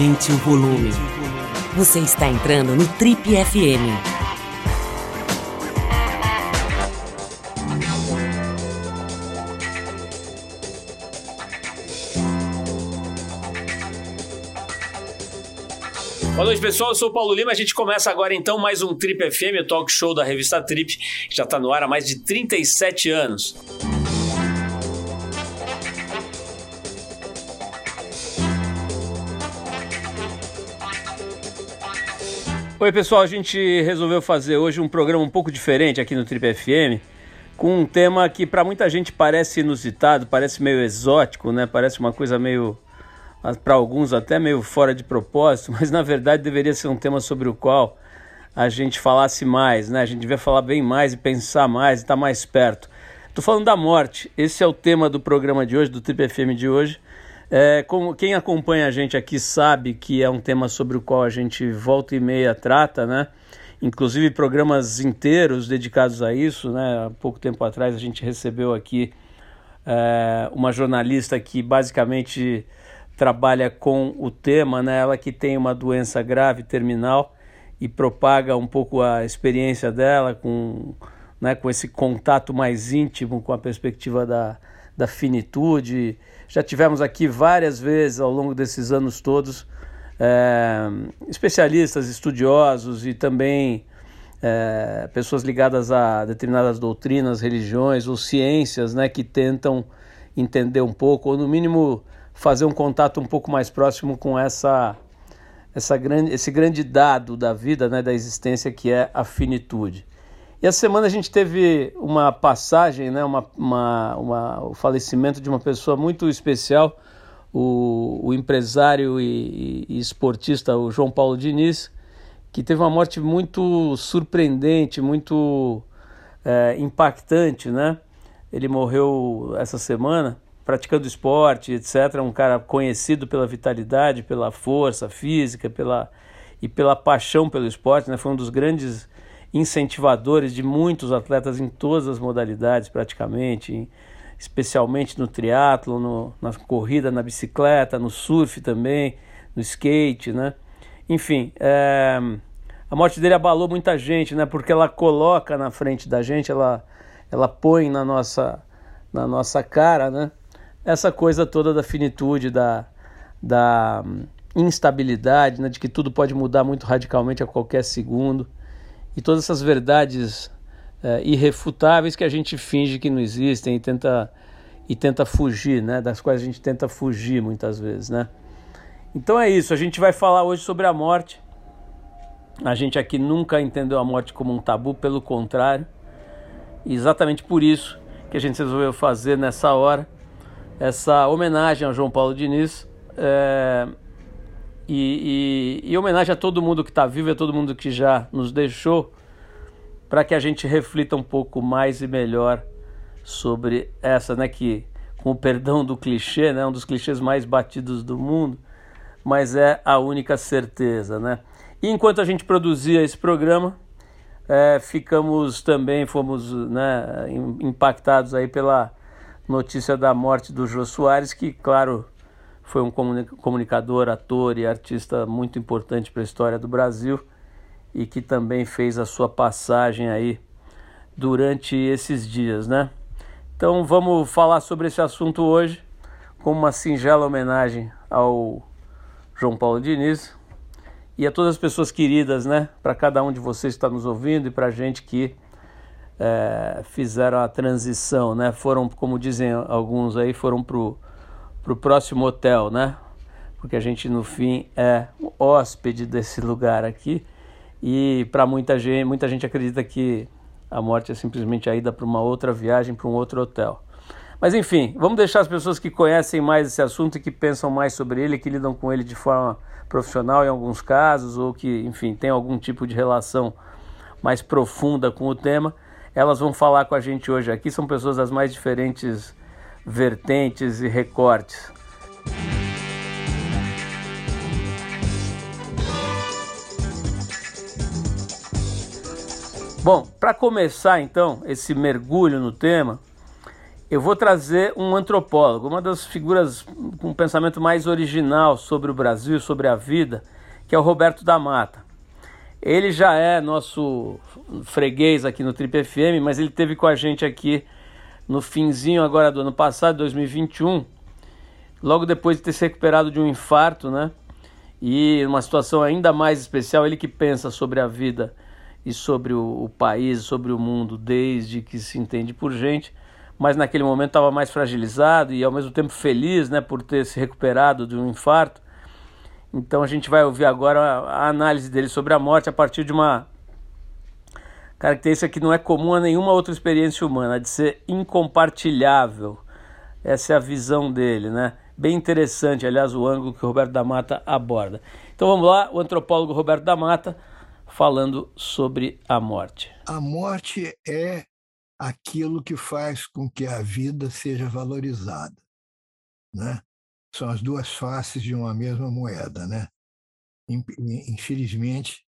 Aumente o volume. Você está entrando no Trip FM. Boa noite, pessoal. Eu sou o Paulo Lima. A gente começa agora então mais um Trip FM, o talk show da revista Trip, que já está no ar há mais de 37 anos. Oi, pessoal. A gente resolveu fazer hoje um programa um pouco diferente aqui no Trip FM, com um tema que para muita gente parece inusitado, parece meio exótico, né? Parece uma coisa meio para alguns até meio fora de propósito, mas na verdade deveria ser um tema sobre o qual a gente falasse mais, né? A gente devia falar bem mais e pensar mais e estar tá mais perto. Estou falando da morte. Esse é o tema do programa de hoje, do Trip FM de hoje. É, como quem acompanha a gente aqui sabe que é um tema sobre o qual a gente volta e meia trata, né? Inclusive programas inteiros dedicados a isso, né? Há pouco tempo atrás a gente recebeu aqui é, uma jornalista que basicamente trabalha com o tema, né? Ela que tem uma doença grave terminal e propaga um pouco a experiência dela com, né, com esse contato mais íntimo com a perspectiva da, da finitude já tivemos aqui várias vezes ao longo desses anos todos é, especialistas, estudiosos e também é, pessoas ligadas a determinadas doutrinas, religiões ou ciências né, que tentam entender um pouco, ou no mínimo fazer um contato um pouco mais próximo com essa, essa grande, esse grande dado da vida, né, da existência que é a finitude. E essa semana a gente teve uma passagem, né, uma, uma, uma, o falecimento de uma pessoa muito especial, o, o empresário e, e, esportista o João Paulo Diniz, que teve uma morte muito surpreendente, muito é, impactante, né? Ele morreu essa semana praticando esporte, etc. Um cara conhecido pela vitalidade, pela força física, pela e pela paixão pelo esporte, né? Foi um dos grandes incentivadores de muitos atletas em todas as modalidades praticamente, especialmente no triatlo, na corrida, na bicicleta, no surf também, no skate, né? Enfim, é, a morte dele abalou muita gente, né? Porque ela coloca na frente da gente, ela, ela põe na nossa, na nossa cara, né? Essa coisa toda da finitude, da, da instabilidade, né? De que tudo pode mudar muito radicalmente a qualquer segundo e todas essas verdades é, irrefutáveis que a gente finge que não existem e tenta e tenta fugir, né? Das quais a gente tenta fugir muitas vezes, né? Então é isso. A gente vai falar hoje sobre a morte. A gente aqui nunca entendeu a morte como um tabu, pelo contrário. E exatamente por isso que a gente resolveu fazer nessa hora essa homenagem ao João Paulo Diniz. É, e, e, e homenagem a todo mundo que está vivo e a todo mundo que já nos deixou, para que a gente reflita um pouco mais e melhor sobre essa, né, que, com o perdão do clichê, né, um dos clichês mais batidos do mundo, mas é a única certeza, né? E enquanto a gente produzia esse programa, é, ficamos também, fomos né, impactados aí pela notícia da morte do Jô Soares, que, claro, foi um comunicador, ator e artista muito importante para a história do Brasil e que também fez a sua passagem aí durante esses dias, né? Então vamos falar sobre esse assunto hoje com uma singela homenagem ao João Paulo Diniz e a todas as pessoas queridas, né? Para cada um de vocês que está nos ouvindo e para a gente que é, fizeram a transição, né? Foram, como dizem alguns aí, foram pro para o próximo hotel, né? Porque a gente no fim é hóspede desse lugar aqui e para muita gente, muita gente acredita que a morte é simplesmente a ida para uma outra viagem, para um outro hotel. Mas enfim, vamos deixar as pessoas que conhecem mais esse assunto e que pensam mais sobre ele, que lidam com ele de forma profissional em alguns casos, ou que, enfim, tem algum tipo de relação mais profunda com o tema, elas vão falar com a gente hoje aqui. São pessoas das mais diferentes vertentes e recortes. Bom, para começar então esse mergulho no tema, eu vou trazer um antropólogo, uma das figuras com um pensamento mais original sobre o Brasil, sobre a vida, que é o Roberto da Mata. Ele já é nosso freguês aqui no Trip FM, mas ele teve com a gente aqui no finzinho agora do ano passado, 2021, logo depois de ter se recuperado de um infarto, né? E uma situação ainda mais especial, ele que pensa sobre a vida e sobre o, o país, sobre o mundo, desde que se entende por gente, mas naquele momento estava mais fragilizado e ao mesmo tempo feliz, né, por ter se recuperado de um infarto. Então a gente vai ouvir agora a análise dele sobre a morte a partir de uma característica que não é comum a nenhuma outra experiência humana, de ser incompartilhável. Essa é a visão dele, né? Bem interessante, aliás, o ângulo que o Roberto da Mata aborda. Então vamos lá, o antropólogo Roberto da Mata falando sobre a morte. A morte é aquilo que faz com que a vida seja valorizada, né? São as duas faces de uma mesma moeda, né? Infelizmente,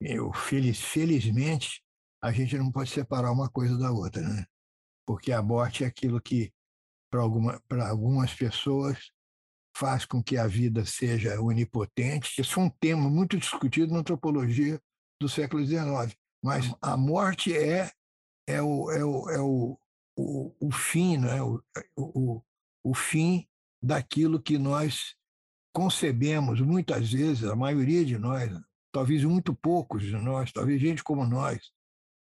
eu feliz, felizmente a gente não pode separar uma coisa da outra, né? Porque a morte é aquilo que, para alguma, algumas pessoas, faz com que a vida seja onipotente. Isso foi um tema muito discutido na antropologia do século XIX. Mas a morte é, é, o, é, o, é o, o, o fim, né? o, o, o fim daquilo que nós concebemos, muitas vezes, a maioria de nós, talvez muito poucos de nós, talvez gente como nós,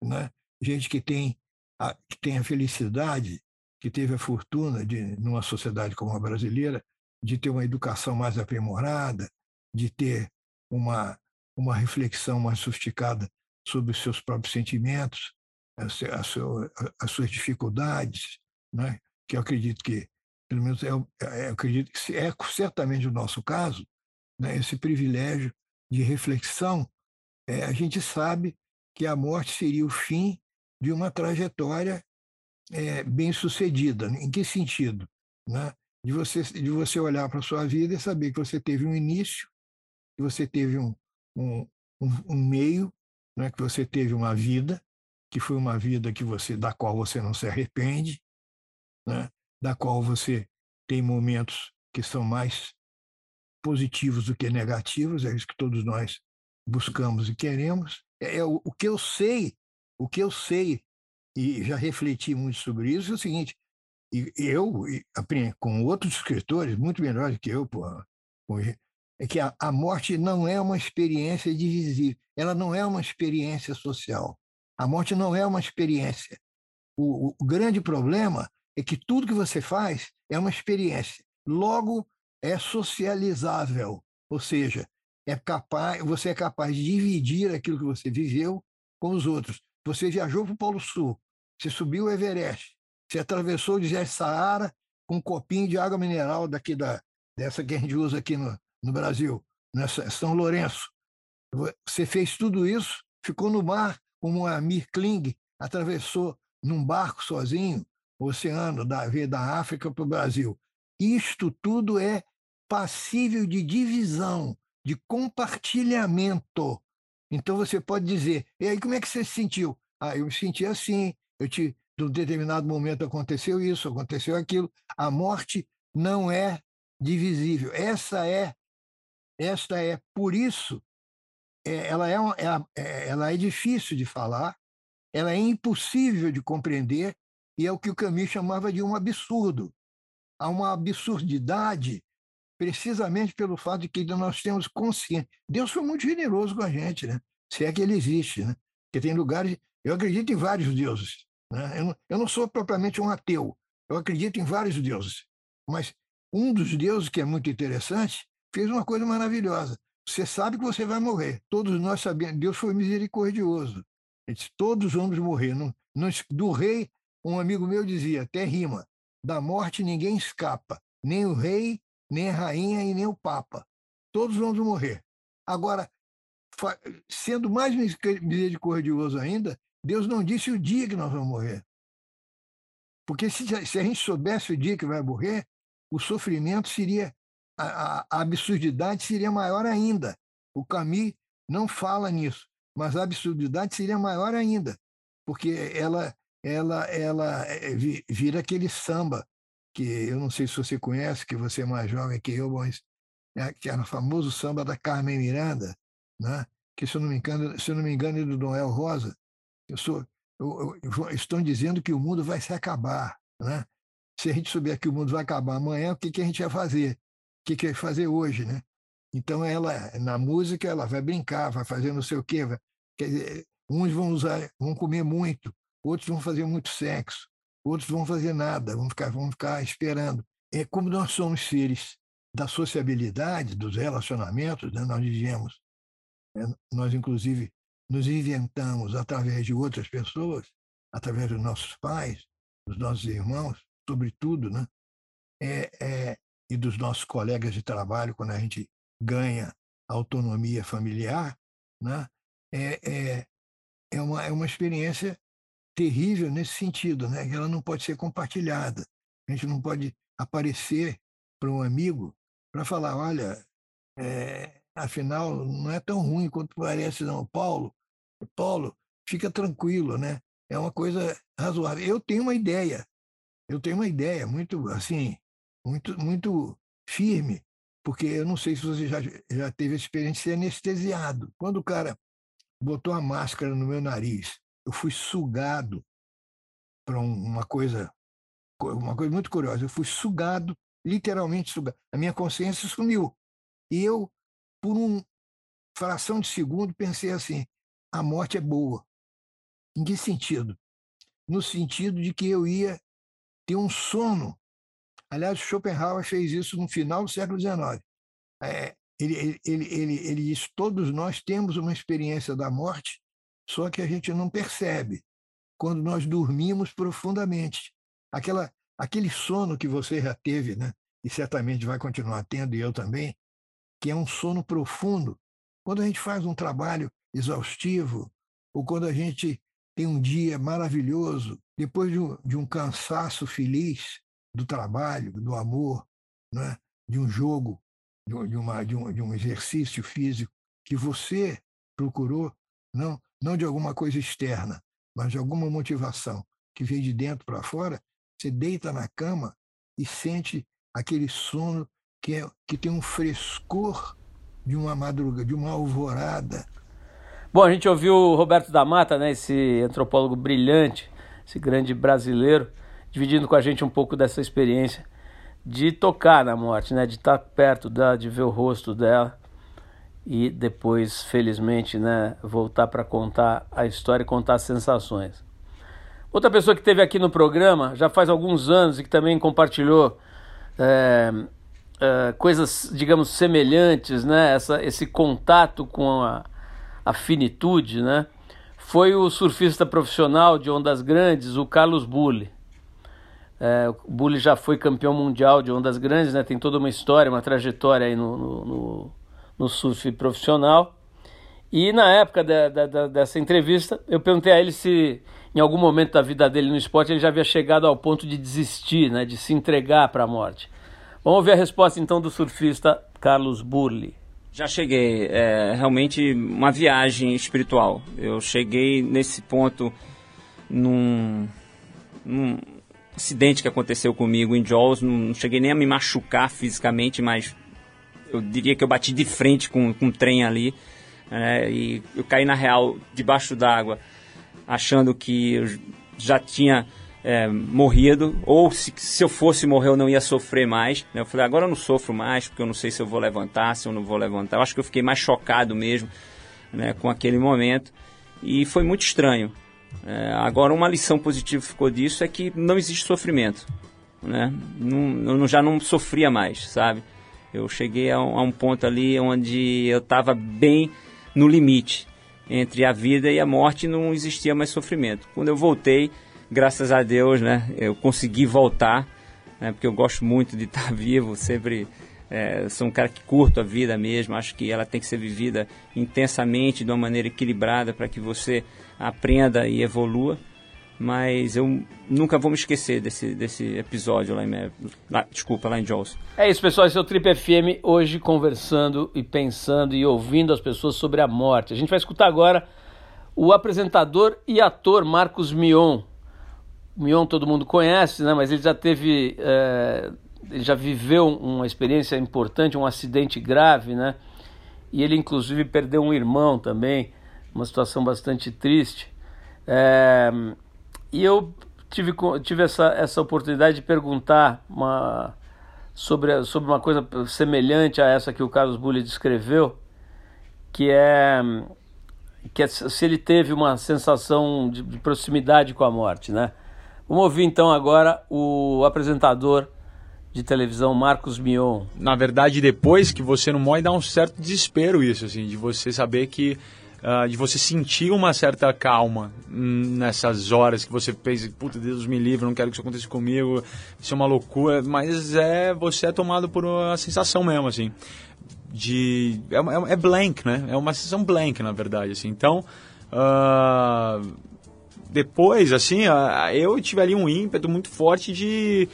né? gente que tem, a, que tem a felicidade, que teve a fortuna de, numa sociedade como a brasileira, de ter uma educação mais aprimorada, de ter uma, uma reflexão mais sofisticada sobre os seus próprios sentimentos, as, as, as suas dificuldades, né? que eu acredito que, pelo menos, eu, eu acredito que é certamente o nosso caso, né? esse privilégio de reflexão, é, a gente sabe que a morte seria o fim de uma trajetória é, bem sucedida. Em que sentido? Né? De, você, de você olhar para a sua vida e saber que você teve um início, que você teve um, um, um meio, né? que você teve uma vida, que foi uma vida que você da qual você não se arrepende, né? da qual você tem momentos que são mais positivos do que negativos, é isso que todos nós buscamos e queremos, é, é o, o que eu sei, o que eu sei, e já refleti muito sobre isso, é o seguinte, e eu, com outros escritores, muito melhores que eu, porra, é que a, a morte não é uma experiência divisível, ela não é uma experiência social. A morte não é uma experiência. O, o, o grande problema é que tudo que você faz é uma experiência. Logo, é socializável, ou seja, é capaz, você é capaz de dividir aquilo que você viveu com os outros. Você viajou para o Polo Sul, você subiu o Everest, você atravessou o deserto Saara com um copinho de água mineral daqui da dessa que a gente usa aqui no, no Brasil, nessa São Lourenço. Você fez tudo isso, ficou no mar como a Mir Kling atravessou num barco sozinho o oceano da da África para o Brasil. Isto tudo é passível de divisão de compartilhamento. Então você pode dizer, e aí como é que você se sentiu? Ah, eu me senti assim, eu te, de um determinado momento aconteceu isso, aconteceu aquilo. A morte não é divisível. Essa é, esta é, por isso, é, ela, é, é, é, ela é difícil de falar, ela é impossível de compreender, e é o que o Camus chamava de um absurdo. Há uma absurdidade precisamente pelo fato de que nós temos consciência. Deus foi muito generoso com a gente, né? se é que ele existe. Né? Porque tem lugares. Eu acredito em vários deuses. Né? Eu, não, eu não sou propriamente um ateu. Eu acredito em vários deuses. Mas um dos deuses, que é muito interessante, fez uma coisa maravilhosa. Você sabe que você vai morrer. Todos nós sabemos. Deus foi misericordioso. Disse, todos vamos morrer. Não, não, do rei, um amigo meu dizia, até rima, da morte ninguém escapa, nem o rei, nem a rainha e nem o papa. Todos vamos morrer. Agora, sendo mais misericordioso ainda, Deus não disse o dia que nós vamos morrer. Porque se, se a gente soubesse o dia que vai morrer, o sofrimento seria, a, a, absurdidade seria maior ainda. O Camus não fala nisso, mas a absurdidade seria maior ainda, porque ela, ela, ela é, vira aquele samba que eu não sei se você conhece, que você é mais jovem que eu, mas é, que era o famoso samba da Carmen Miranda, né? que se eu não me engano, se eu não me engano é do Noel Rosa. Eu sou, eu, eu, estão dizendo que o mundo vai se acabar, né? Se a gente souber que o mundo vai acabar amanhã, o que, que a gente vai fazer? O que, que vai fazer hoje, né? Então ela, na música, ela vai brincar, vai fazer não sei o quê. Vai, quer dizer, uns vão usar, vão comer muito, outros vão fazer muito sexo, outros vão fazer nada, vão ficar, vão ficar esperando. É como nós somos seres da sociabilidade, dos relacionamentos, né? nós vivemos. Né? Nós, inclusive, nos inventamos através de outras pessoas, através dos nossos pais, dos nossos irmãos, sobretudo, né? É, é, e dos nossos colegas de trabalho, quando a gente ganha autonomia familiar, né? é, é, é, uma, é uma experiência terrível nesse sentido, né? que ela não pode ser compartilhada. A gente não pode aparecer para um amigo para falar, olha, é, afinal, não é tão ruim quanto parece, não. Paulo, Paulo, fica tranquilo, né? É uma coisa razoável. Eu tenho uma ideia, eu tenho uma ideia muito, assim, muito, muito firme, porque eu não sei se você já, já teve a experiência de ser anestesiado. Quando o cara botou a máscara no meu nariz, eu fui sugado para uma coisa, uma coisa muito curiosa. Eu fui sugado, literalmente sugado. A minha consciência sumiu. E eu, por uma fração de segundo, pensei assim: a morte é boa. Em que sentido? No sentido de que eu ia ter um sono. Aliás, Schopenhauer fez isso no final do século XIX. É, ele, ele, ele, ele, diz: todos nós temos uma experiência da morte, só que a gente não percebe quando nós dormimos profundamente. Aquela, aquele sono que você já teve, né? e certamente vai continuar tendo, e eu também, que é um sono profundo. Quando a gente faz um trabalho exaustivo, ou quando a gente tem um dia maravilhoso, depois de um, de um cansaço feliz do trabalho, do amor, né? de um jogo, de, uma, de, um, de um exercício físico que você procurou, não, não de alguma coisa externa, mas de alguma motivação que veio de dentro para fora, você deita na cama e sente aquele sono que, é, que tem um frescor de uma madrugada, de uma alvorada. Bom, a gente ouviu o Roberto da Mata, né, esse antropólogo brilhante, esse grande brasileiro, dividindo com a gente um pouco dessa experiência de tocar na morte, né, de estar perto dela, de ver o rosto dela e depois, felizmente, né, voltar para contar a história e contar as sensações. Outra pessoa que esteve aqui no programa já faz alguns anos e que também compartilhou é, é, coisas, digamos, semelhantes, né? Essa, esse contato com a, a finitude, né? Foi o surfista profissional de ondas grandes, o Carlos Bulli. É, o Bulli já foi campeão mundial de ondas grandes, né? Tem toda uma história, uma trajetória aí no, no, no, no surf profissional. E na época da, da, dessa entrevista, eu perguntei a ele se em algum momento da vida dele no esporte ele já havia chegado ao ponto de desistir, né, de se entregar para a morte. Vamos ver a resposta então do surfista Carlos Burli. Já cheguei, é realmente uma viagem espiritual. Eu cheguei nesse ponto num, num acidente que aconteceu comigo em Jaws. Não cheguei nem a me machucar fisicamente, mas eu diria que eu bati de frente com, com um trem ali. É, e eu caí na real debaixo d'água achando que eu já tinha é, morrido, ou se, se eu fosse morrer eu não ia sofrer mais. Né? Eu falei, agora eu não sofro mais, porque eu não sei se eu vou levantar, se eu não vou levantar. Eu acho que eu fiquei mais chocado mesmo né, com aquele momento. E foi muito estranho. É, agora, uma lição positiva ficou disso é que não existe sofrimento. Né? Não, eu já não sofria mais, sabe? Eu cheguei a um, a um ponto ali onde eu estava bem no limite entre a vida e a morte não existia mais sofrimento. Quando eu voltei, graças a Deus, né, eu consegui voltar, né, porque eu gosto muito de estar vivo, sempre é, sou um cara que curto a vida mesmo, acho que ela tem que ser vivida intensamente, de uma maneira equilibrada, para que você aprenda e evolua mas eu nunca vou me esquecer desse, desse episódio lá em lá, desculpa, lá em Jaws. É isso, pessoal, esse é o Trip FM, hoje conversando e pensando e ouvindo as pessoas sobre a morte. A gente vai escutar agora o apresentador e ator Marcos Mion, Mion todo mundo conhece, né? Mas ele já teve, é, ele já viveu uma experiência importante, um acidente grave, né? E ele inclusive perdeu um irmão também, uma situação bastante triste. É, e eu tive, tive essa, essa oportunidade de perguntar uma, sobre, sobre uma coisa semelhante a essa que o Carlos Bulli descreveu, que é que é, se ele teve uma sensação de, de, proximidade com a morte, né? Vamos ouvir então agora o apresentador de televisão Marcos Mion. Na verdade, depois que você não morre, dá um certo desespero isso, assim, de você saber que uh, de você sentir uma certa calma nessas horas que você pensa, puta Deus me livre, não quero que isso aconteça comigo, isso é uma loucura, mas é você é tomado por uma sensação mesmo, assim de é, é, é, blank, né? É uma sensação blank, na verdade, assim. Então, uh, depois, assim, uh, eu tive ali um ímpeto muito forte de,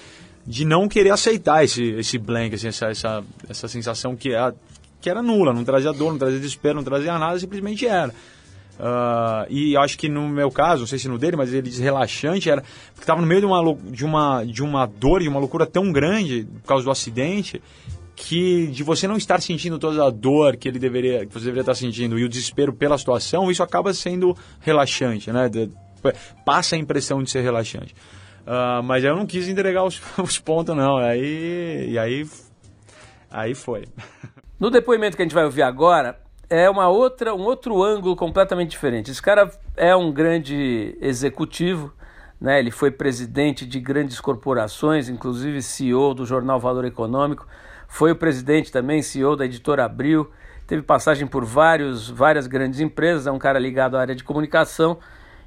de não querer aceitar esse, esse blank, assim, essa, essa, essa sensação que, é, que era nula, não trazia dor, não trazia desespero, não trazia nada, simplesmente era. Uh, e acho que no meu caso, não sei se no dele, mas ele diz relaxante, era porque estava no meio de uma, de, uma, de uma dor, de uma loucura tão grande por causa do acidente, que de você não estar sentindo toda a dor que ele deveria, que você deveria estar sentindo e o desespero pela situação, isso acaba sendo relaxante, né? De, passa a impressão de ser relaxante. Uh, mas eu não quis entregar os, os pontos não, aí e aí aí foi. No depoimento que a gente vai ouvir agora é uma outra um outro ângulo completamente diferente. Esse cara é um grande executivo, né? Ele foi presidente de grandes corporações, inclusive CEO do jornal Valor Econômico foi o presidente também, CEO da editora Abril, teve passagem por vários, várias grandes empresas, é um cara ligado à área de comunicação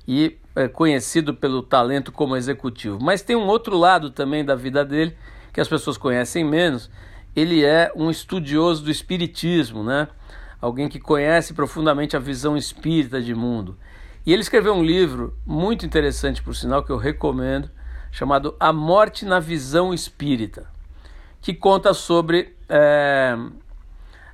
e é conhecido pelo talento como executivo. Mas tem um outro lado também da vida dele que as pessoas conhecem menos. Ele é um estudioso do espiritismo, né? Alguém que conhece profundamente a visão espírita de mundo. E ele escreveu um livro muito interessante, por sinal, que eu recomendo, chamado A Morte na Visão Espírita que conta sobre é,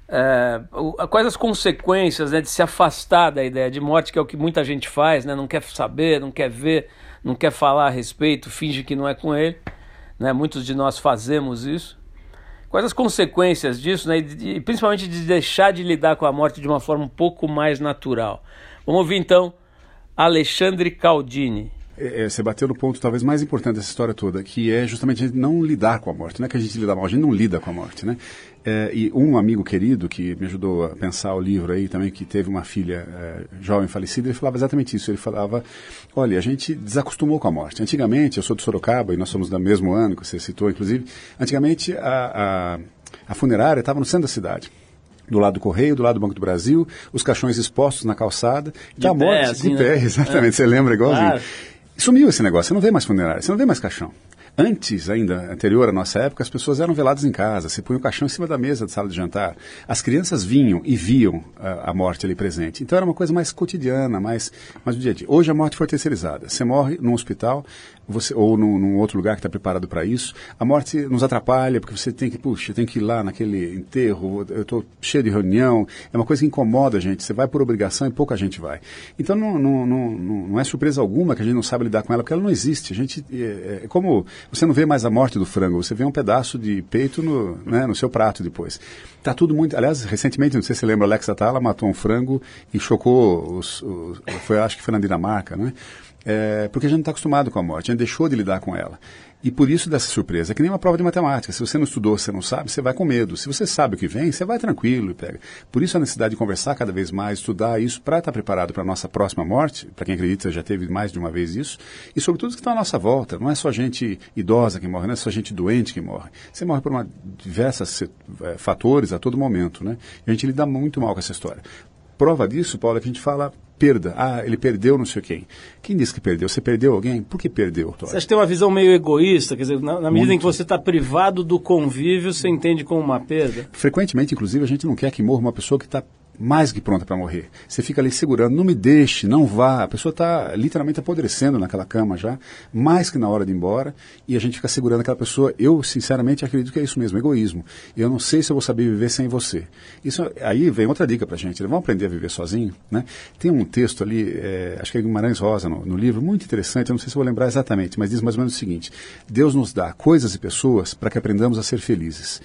é, quais as consequências né, de se afastar da ideia de morte, que é o que muita gente faz, né, não quer saber, não quer ver, não quer falar a respeito, finge que não é com ele. Né, muitos de nós fazemos isso. Quais as consequências disso, né, e, principalmente de deixar de lidar com a morte de uma forma um pouco mais natural? Vamos ouvir então Alexandre Caldini. É, é, você bateu no ponto talvez mais importante dessa história toda, que é justamente a gente não lidar com a morte. Não é que a gente lida mal, a gente não lida com a morte, né? É, e um amigo querido que me ajudou a pensar o livro aí também, que teve uma filha é, jovem falecida, ele falava exatamente isso. Ele falava, olha, a gente desacostumou com a morte. Antigamente, eu sou de Sorocaba e nós somos do mesmo ano que você citou, inclusive, antigamente a, a, a funerária estava no centro da cidade do lado do Correio, do lado do Banco do Brasil, os caixões expostos na calçada, de da pé, morte, assim, de pé, né? exatamente, é. você lembra igualzinho. Claro. Sumiu esse negócio, você não vê mais funerária, você não vê mais caixão. Antes, ainda, anterior à nossa época, as pessoas eram veladas em casa, se punha o caixão em cima da mesa de sala de jantar. As crianças vinham e viam a, a, morte ali presente. Então era uma coisa mais cotidiana, mais, mais do dia a dia. Hoje a morte foi terceirizada. Você morre num hospital, você, ou num, num outro lugar que está preparado para isso. A morte nos atrapalha, porque você tem que, puxa, tem que ir lá naquele enterro, eu estou cheio de reunião. É uma coisa que incomoda a gente. Você vai por obrigação e pouca gente vai. Então não, não, não, não é surpresa alguma que a gente não sabe lidar com ela, porque ela não existe. A gente, é, é como você não vê mais a morte do frango, você vê um pedaço de peito no, né, no seu prato depois. Tá tudo muito. Aliás, recentemente, não sei se você lembra, Alex Atala matou um frango e chocou os, os foi, acho que foi na Dinamarca, né? É, porque a gente não está acostumado com a morte, a gente deixou de lidar com ela. E por isso dessa surpresa, é que nem uma prova de matemática. Se você não estudou, você não sabe, você vai com medo. Se você sabe o que vem, você vai tranquilo e pega. Por isso a necessidade de conversar cada vez mais, estudar isso para estar tá preparado para a nossa próxima morte. Para quem acredita, já teve mais de uma vez isso. E sobretudo que estão à nossa volta. Não é só gente idosa que morre, não é só gente doente que morre. Você morre por uma, diversos é, fatores a todo momento, né? E a gente lida muito mal com essa história. Prova disso, Paulo, é que a gente fala perda. Ah, ele perdeu não sei quem. Quem disse que perdeu? Você perdeu alguém? Por que perdeu? Você acha que tem uma visão meio egoísta? Quer dizer, na, na medida Muito. em que você está privado do convívio, você entende como uma perda? Frequentemente, inclusive, a gente não quer que morra uma pessoa que está mais que pronta para morrer. Você fica ali segurando, não me deixe, não vá. A pessoa está literalmente apodrecendo naquela cama já, mais que na hora de ir embora, e a gente fica segurando aquela pessoa. Eu, sinceramente, acredito que é isso mesmo, egoísmo. Eu não sei se eu vou saber viver sem você. Isso aí vem outra dica para a gente. Né? Vamos aprender a viver sozinho, né? Tem um texto ali, é, acho que é Guimarães Rosa no, no livro, muito interessante. Eu não sei se vou lembrar exatamente, mas diz mais ou menos o seguinte: Deus nos dá coisas e pessoas para que aprendamos a ser felizes.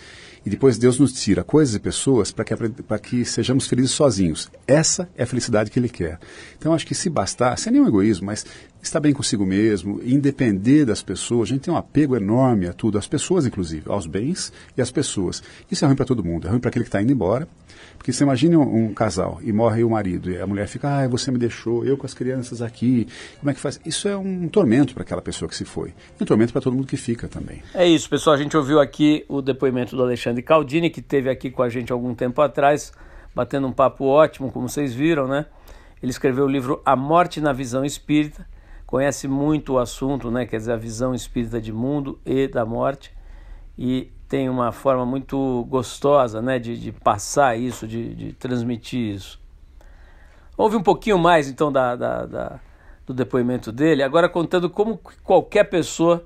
E depois Deus nos tira coisas e pessoas para que, que sejamos felizes sozinhos. Essa é a felicidade que Ele quer. Então acho que se bastar, sem nenhum egoísmo, mas estar bem consigo mesmo, independer das pessoas, a gente tem um apego enorme a tudo, às pessoas inclusive, aos bens e às pessoas. Isso é ruim para todo mundo, é ruim para aquele que está indo embora, porque você imagine um, um, casal e morre o marido e a mulher fica, ah, você me deixou, eu com as crianças aqui, como é que faz? Isso é um tormento para aquela pessoa que se foi. E um tormento para todo mundo que fica também. É isso, pessoal. A gente ouviu aqui o depoimento do Alexandre Caldini, que teve aqui com a gente algum tempo atrás, batendo um papo ótimo, como vocês viram, né? Ele escreveu o livro A Morte na Visão Espírita, conhece muito o assunto, né? Quer dizer, a visão espírita de mundo e da morte. E tem uma forma muito gostosa né, de, de passar isso, de, de, transmitir isso. Houve um pouquinho mais então da, da, da, do depoimento dele, agora contando como qualquer pessoa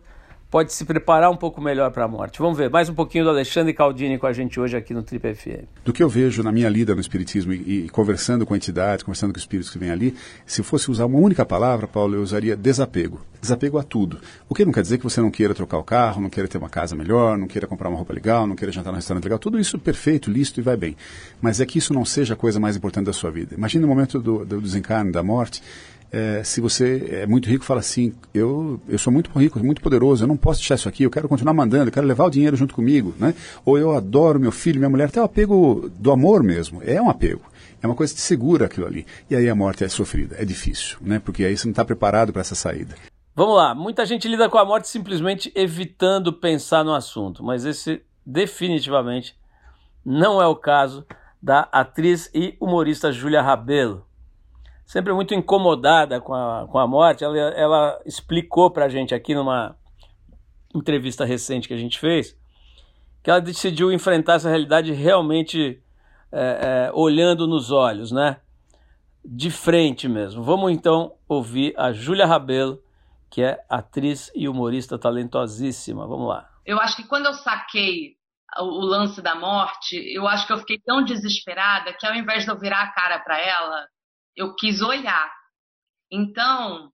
pode se preparar um pouco melhor para a morte. Vamos ver mais um pouquinho do Alexandre Caldini com a gente hoje aqui no Trip FM. Do que eu vejo na minha lida no Espiritismo e, e conversando com entidades, conversando com espíritos que vêm ali, se fosse usar uma única palavra, Paulo, eu usaria desapego. Desapego a tudo. O que não quer dizer que você não queira trocar o carro, não queira ter uma casa melhor, não queira comprar uma roupa legal, não queira jantar num restaurante legal. Tudo isso perfeito, lícito e vai bem. Mas é que isso não seja a coisa mais importante da sua vida. Imagine o momento do, do desencarne, da morte, é, se você é muito rico, fala assim: eu, eu sou muito rico, muito poderoso, eu não posso deixar isso aqui, eu quero continuar mandando, eu quero levar o dinheiro junto comigo, né? Ou eu adoro meu filho, minha mulher, até o apego do amor mesmo, é um apego. É uma coisa que segura aquilo ali. E aí a morte é sofrida, é difícil, né? Porque aí você não está preparado para essa saída. Vamos lá, muita gente lida com a morte simplesmente evitando pensar no assunto, mas esse definitivamente não é o caso da atriz e humorista Júlia Rabelo sempre muito incomodada com a, com a morte, ela, ela explicou para a gente aqui numa entrevista recente que a gente fez, que ela decidiu enfrentar essa realidade realmente é, é, olhando nos olhos, né? De frente mesmo. Vamos então ouvir a Júlia Rabelo, que é atriz e humorista talentosíssima. Vamos lá. Eu acho que quando eu saquei o lance da morte, eu acho que eu fiquei tão desesperada que ao invés de eu virar a cara para ela, eu quis olhar. Então,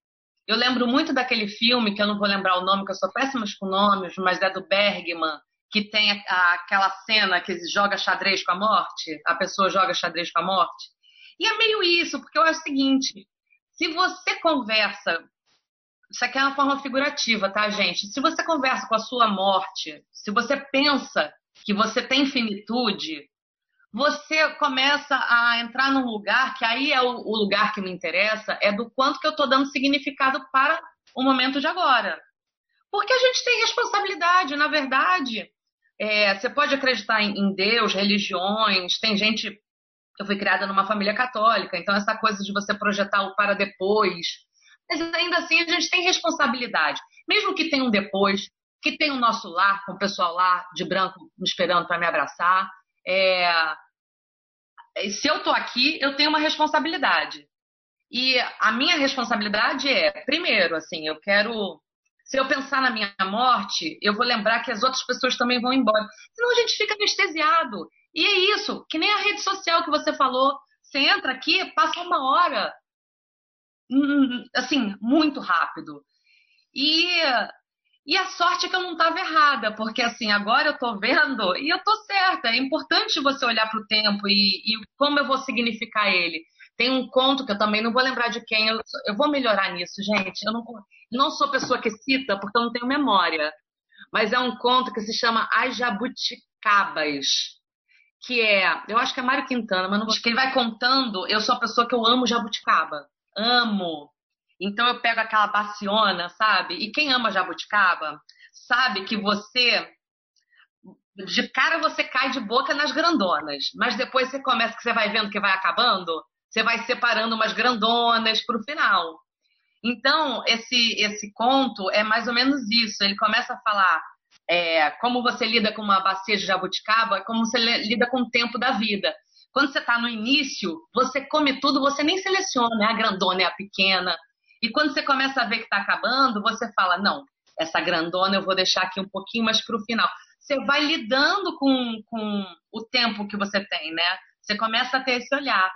eu lembro muito daquele filme, que eu não vou lembrar o nome, que eu sou péssima com nomes, mas é do Bergman, que tem aquela cena que joga xadrez com a morte, a pessoa joga xadrez com a morte. E é meio isso, porque eu acho o seguinte: se você conversa, isso aqui é uma forma figurativa, tá, gente? Se você conversa com a sua morte, se você pensa que você tem finitude, você começa a entrar num lugar que aí é o, lugar que me interessa, é do quanto que eu estou dando significado para o momento de agora. Porque a gente tem responsabilidade, na verdade. É, você pode acreditar em, em Deus, religiões, tem gente. Eu fui criada numa família católica, então essa coisa de você projetar o para depois. Mas ainda assim a gente tem responsabilidade. Mesmo que tenha um depois, que tenha o nosso lar, com o pessoal lá de branco me esperando para me abraçar. É, se eu estou aqui, eu tenho uma responsabilidade. E a minha responsabilidade é, primeiro, assim, eu quero. Se eu pensar na minha morte, eu vou lembrar que as outras pessoas também vão embora. Senão a gente fica anestesiado. E é isso, que nem a rede social que você falou. Você entra aqui, passa uma hora. Hum, assim, muito rápido. E e a sorte é que eu não estava errada, porque assim, agora eu estou vendo e eu estou certa. É importante você olhar para o tempo e, e, como eu vou significar ele. Tem um conto que eu também não vou lembrar de quem, eu, eu vou melhorar nisso, gente. Eu não, não sou pessoa que cita porque eu não tenho memória. Mas é um conto que se chama As Jabuticabas. Que é, eu acho que é Mário Quintana, mas não acho que ele vai contando. Eu sou a pessoa que eu amo jabuticaba. Amo. Então eu pego aquela baciona, sabe? E quem ama jabuticaba sabe que você de cara você cai de boca nas grandonas, mas depois você começa que você vai vendo que vai acabando, você vai separando umas grandonas para o final. Então esse esse conto é mais ou menos isso. Ele começa a falar é, como você lida com uma bacia de jabuticaba, como você lida com o tempo da vida. Quando você está no início, você come tudo, você nem seleciona, é a grandona, é a pequena. E quando você começa a ver que está acabando, você fala, não, essa grandona eu vou deixar aqui um pouquinho mais para o final. Você vai lidando com, com o tempo que você tem, né? Você começa a ter esse olhar.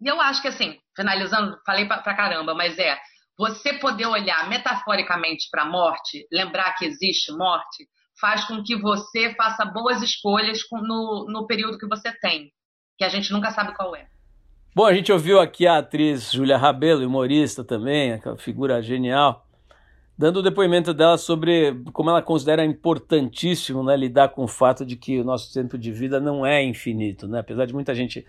E eu acho que, assim, finalizando, falei pra caramba, mas é você poder olhar metaforicamente para a morte, lembrar que existe morte, faz com que você faça boas escolhas no, no período que você tem, que a gente nunca sabe qual é. Bom, a gente ouviu aqui a atriz Júlia Rabelo, humorista também, aquela figura genial, dando o depoimento dela sobre como ela considera importantíssimo né, lidar com o fato de que o nosso tempo de vida não é infinito. Né? Apesar de muita gente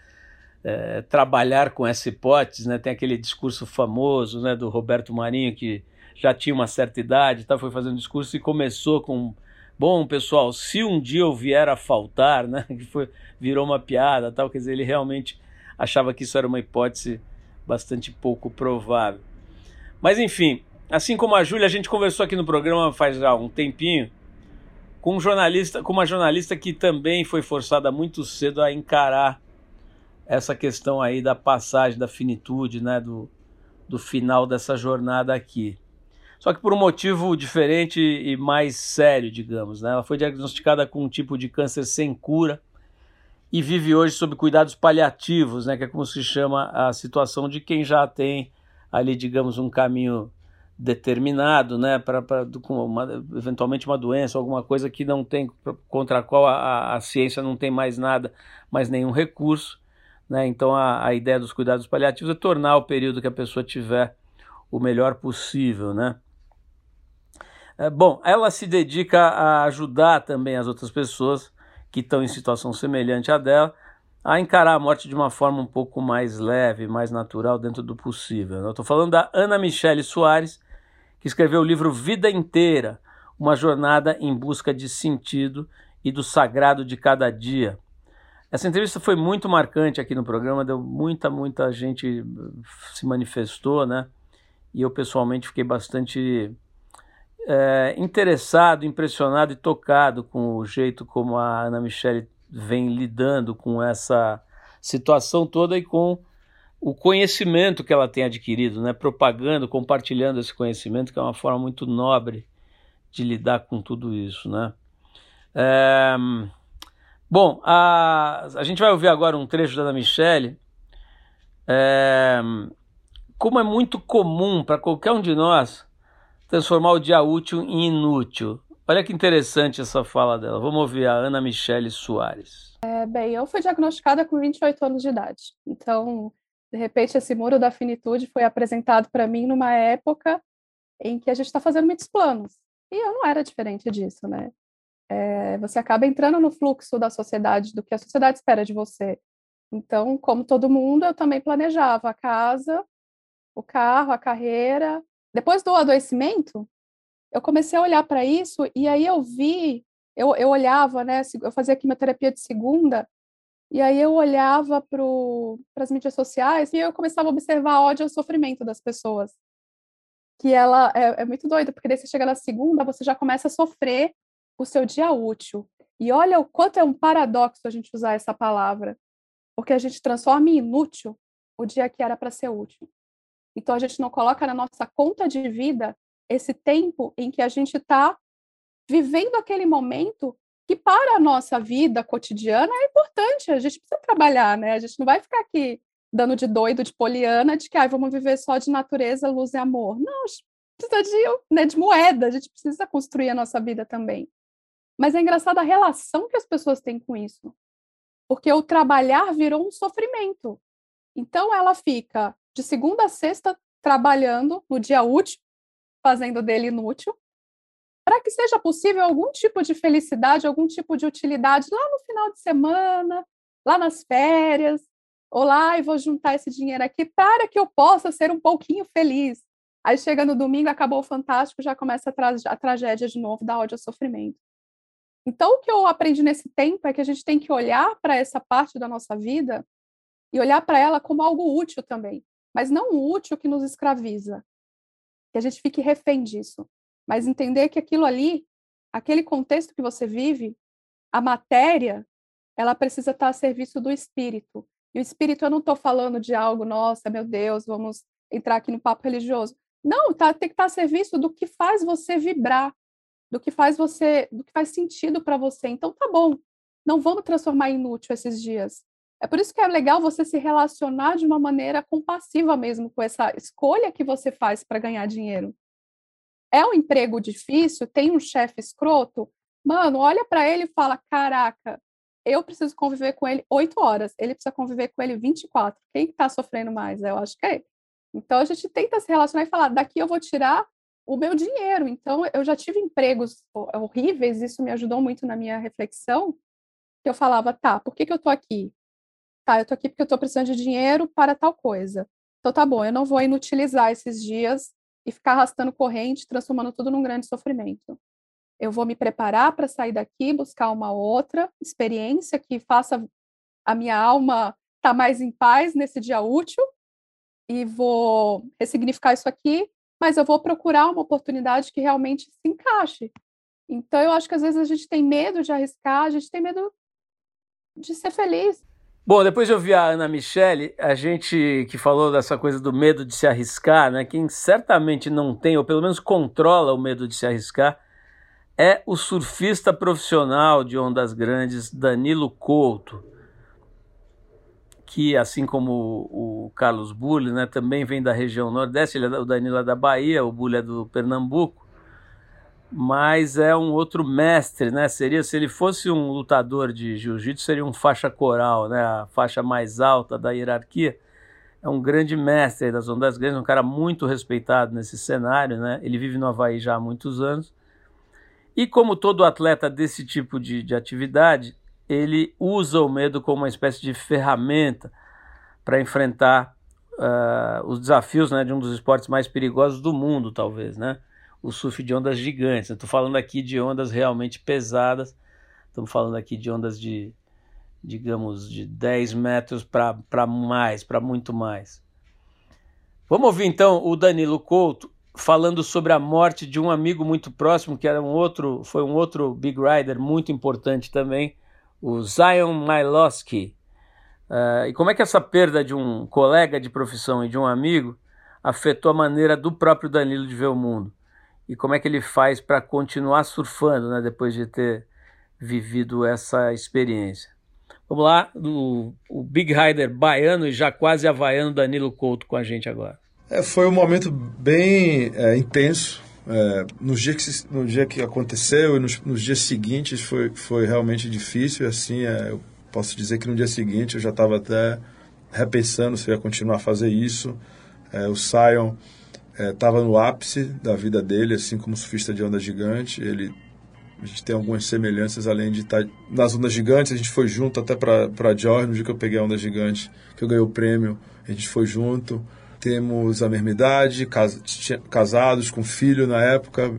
é, trabalhar com essa hipótese, né? tem aquele discurso famoso né, do Roberto Marinho, que já tinha uma certa idade, tá, foi fazendo discurso e começou com bom pessoal, se um dia eu vier a faltar, né, que foi, virou uma piada, tal, quer dizer, ele realmente achava que isso era uma hipótese bastante pouco provável. Mas enfim, assim como a Júlia, a gente conversou aqui no programa faz já um tempinho com um jornalista, com uma jornalista que também foi forçada muito cedo a encarar essa questão aí da passagem, da finitude, né, do, do final dessa jornada aqui. Só que por um motivo diferente e mais sério, digamos. Né? Ela foi diagnosticada com um tipo de câncer sem cura e vive hoje sob cuidados paliativos, né? que é como se chama a situação de quem já tem ali, digamos, um caminho determinado, né, para eventualmente uma doença, alguma coisa que não tem contra a qual a, a ciência não tem mais nada, mais nenhum recurso, né? Então a, a ideia dos cuidados paliativos é tornar o período que a pessoa tiver o melhor possível, né? É, bom, ela se dedica a ajudar também as outras pessoas que estão em situação semelhante à dela a encarar a morte de uma forma um pouco mais leve, mais natural dentro do possível. Né? Eu estou falando da Ana Michele Soares, que escreveu o livro Vida Inteira, uma jornada em busca de sentido e do sagrado de cada dia. Essa entrevista foi muito marcante aqui no programa, deu muita, muita gente se manifestou, né? E eu pessoalmente fiquei bastante é, interessado, impressionado e tocado com o jeito como a Ana Michele vem lidando com essa situação toda e com o conhecimento que ela tem adquirido, né? propagando, compartilhando esse conhecimento, que é uma forma muito nobre de lidar com tudo isso. Né? É... Bom, a, a gente vai ouvir agora um trecho da Ana Michele. É... Como é muito comum para qualquer um de nós transformar o dia útil em inútil. Olha que interessante essa fala dela. Vamos ouvir a Ana Michele Soares. É, bem, eu fui diagnosticada com 28 anos de idade. Então, de repente, esse muro da finitude foi apresentado para mim numa época em que a gente está fazendo muitos planos. E eu não era diferente disso, né? É, você acaba entrando no fluxo da sociedade, do que a sociedade espera de você. Então, como todo mundo, eu também planejava a casa, o carro, a carreira, depois do adoecimento, eu comecei a olhar para isso e aí eu vi, eu, eu olhava, né? Eu fazia quimioterapia de segunda, e aí eu olhava para as mídias sociais e eu começava a observar ódio e sofrimento das pessoas. Que ela é, é muito doida, porque daí você chega na segunda, você já começa a sofrer o seu dia útil. E olha o quanto é um paradoxo a gente usar essa palavra, porque a gente transforma em inútil o dia que era para ser útil. Então, a gente não coloca na nossa conta de vida esse tempo em que a gente está vivendo aquele momento que para a nossa vida cotidiana é importante, a gente precisa trabalhar, né? A gente não vai ficar aqui dando de doido, de poliana, de que ah, vamos viver só de natureza, luz e amor. Não, a gente precisa de, né, de moeda, a gente precisa construir a nossa vida também. Mas é engraçado a relação que as pessoas têm com isso. Porque o trabalhar virou um sofrimento. Então ela fica de segunda a sexta trabalhando no dia útil, fazendo dele inútil, para que seja possível algum tipo de felicidade, algum tipo de utilidade lá no final de semana, lá nas férias, ou lá e vou juntar esse dinheiro aqui para que eu possa ser um pouquinho feliz. Aí chega no domingo, acabou o fantástico, já começa a, tra a tragédia de novo da ódio ao sofrimento. Então, o que eu aprendi nesse tempo é que a gente tem que olhar para essa parte da nossa vida e olhar para ela como algo útil também mas não útil que nos escraviza, que a gente fique refém disso, mas entender que aquilo ali, aquele contexto que você vive, a matéria, ela precisa estar a serviço do espírito. E o espírito, eu não estou falando de algo, nossa, meu Deus, vamos entrar aqui no papo religioso. Não, tá, tem que estar a serviço do que faz você vibrar, do que faz você, do que faz sentido para você. Então tá bom. Não vamos transformar inútil esses dias. É por isso que é legal você se relacionar de uma maneira compassiva mesmo com essa escolha que você faz para ganhar dinheiro. É um emprego difícil, tem um chefe escroto, mano, olha para ele e fala: "Caraca, eu preciso conviver com ele oito horas, ele precisa conviver com ele 24. Quem está sofrendo mais? Eu acho que é. Então a gente tenta se relacionar e falar: daqui eu vou tirar o meu dinheiro. Então eu já tive empregos horríveis, isso me ajudou muito na minha reflexão. Que eu falava: tá, por que, que eu estou aqui? Tá, eu estou aqui porque eu estou precisando de dinheiro para tal coisa. Então tá bom, eu não vou inutilizar esses dias e ficar arrastando corrente, transformando tudo num grande sofrimento. Eu vou me preparar para sair daqui, buscar uma outra experiência que faça a minha alma estar tá mais em paz nesse dia útil e vou ressignificar isso aqui, mas eu vou procurar uma oportunidade que realmente se encaixe. Então, eu acho que às vezes a gente tem medo de arriscar, a gente tem medo de ser feliz. Bom, depois de ouvir a Ana Michele, a gente que falou dessa coisa do medo de se arriscar, né? Quem certamente não tem, ou pelo menos controla o medo de se arriscar, é o surfista profissional de ondas grandes Danilo Couto, que assim como o Carlos Bulli, né, também vem da região Nordeste, ele é, o Danilo é da Bahia, o Bulli é do Pernambuco, mas é um outro mestre, né? Seria se ele fosse um lutador de jiu-jitsu, seria um faixa coral, né? A faixa mais alta da hierarquia. É um grande mestre das ondas grandes, um cara muito respeitado nesse cenário, né? Ele vive no Havaí já há muitos anos. E como todo atleta desse tipo de, de atividade, ele usa o medo como uma espécie de ferramenta para enfrentar uh, os desafios né, de um dos esportes mais perigosos do mundo, talvez, né? O surf de ondas gigantes. Estou falando aqui de ondas realmente pesadas, estamos falando aqui de ondas de, digamos, de 10 metros para mais, para muito mais. Vamos ouvir então o Danilo Couto falando sobre a morte de um amigo muito próximo, que era um outro, foi um outro big rider muito importante também, o Zion Miloski. Uh, e como é que essa perda de um colega de profissão e de um amigo afetou a maneira do próprio Danilo de ver o mundo? E como é que ele faz para continuar surfando, né, depois de ter vivido essa experiência. Vamos lá, o Big Rider baiano e já quase havaiano Danilo Couto com a gente agora. É, foi um momento bem é, intenso. É, no, dia que, no dia que aconteceu e nos, nos dias seguintes foi, foi realmente difícil. Assim, é, eu posso dizer que no dia seguinte eu já estava até repensando se eu ia continuar a fazer isso. É, o Sion estava é, no ápice da vida dele, assim como surfista de onda gigante. Ele, a gente tem algumas semelhanças, além de estar tá nas ondas gigantes. A gente foi junto até para George, no dia que eu peguei a onda gigante, que eu ganhei o prêmio. A gente foi junto. Temos a mesma idade, cas casados, com filho na época.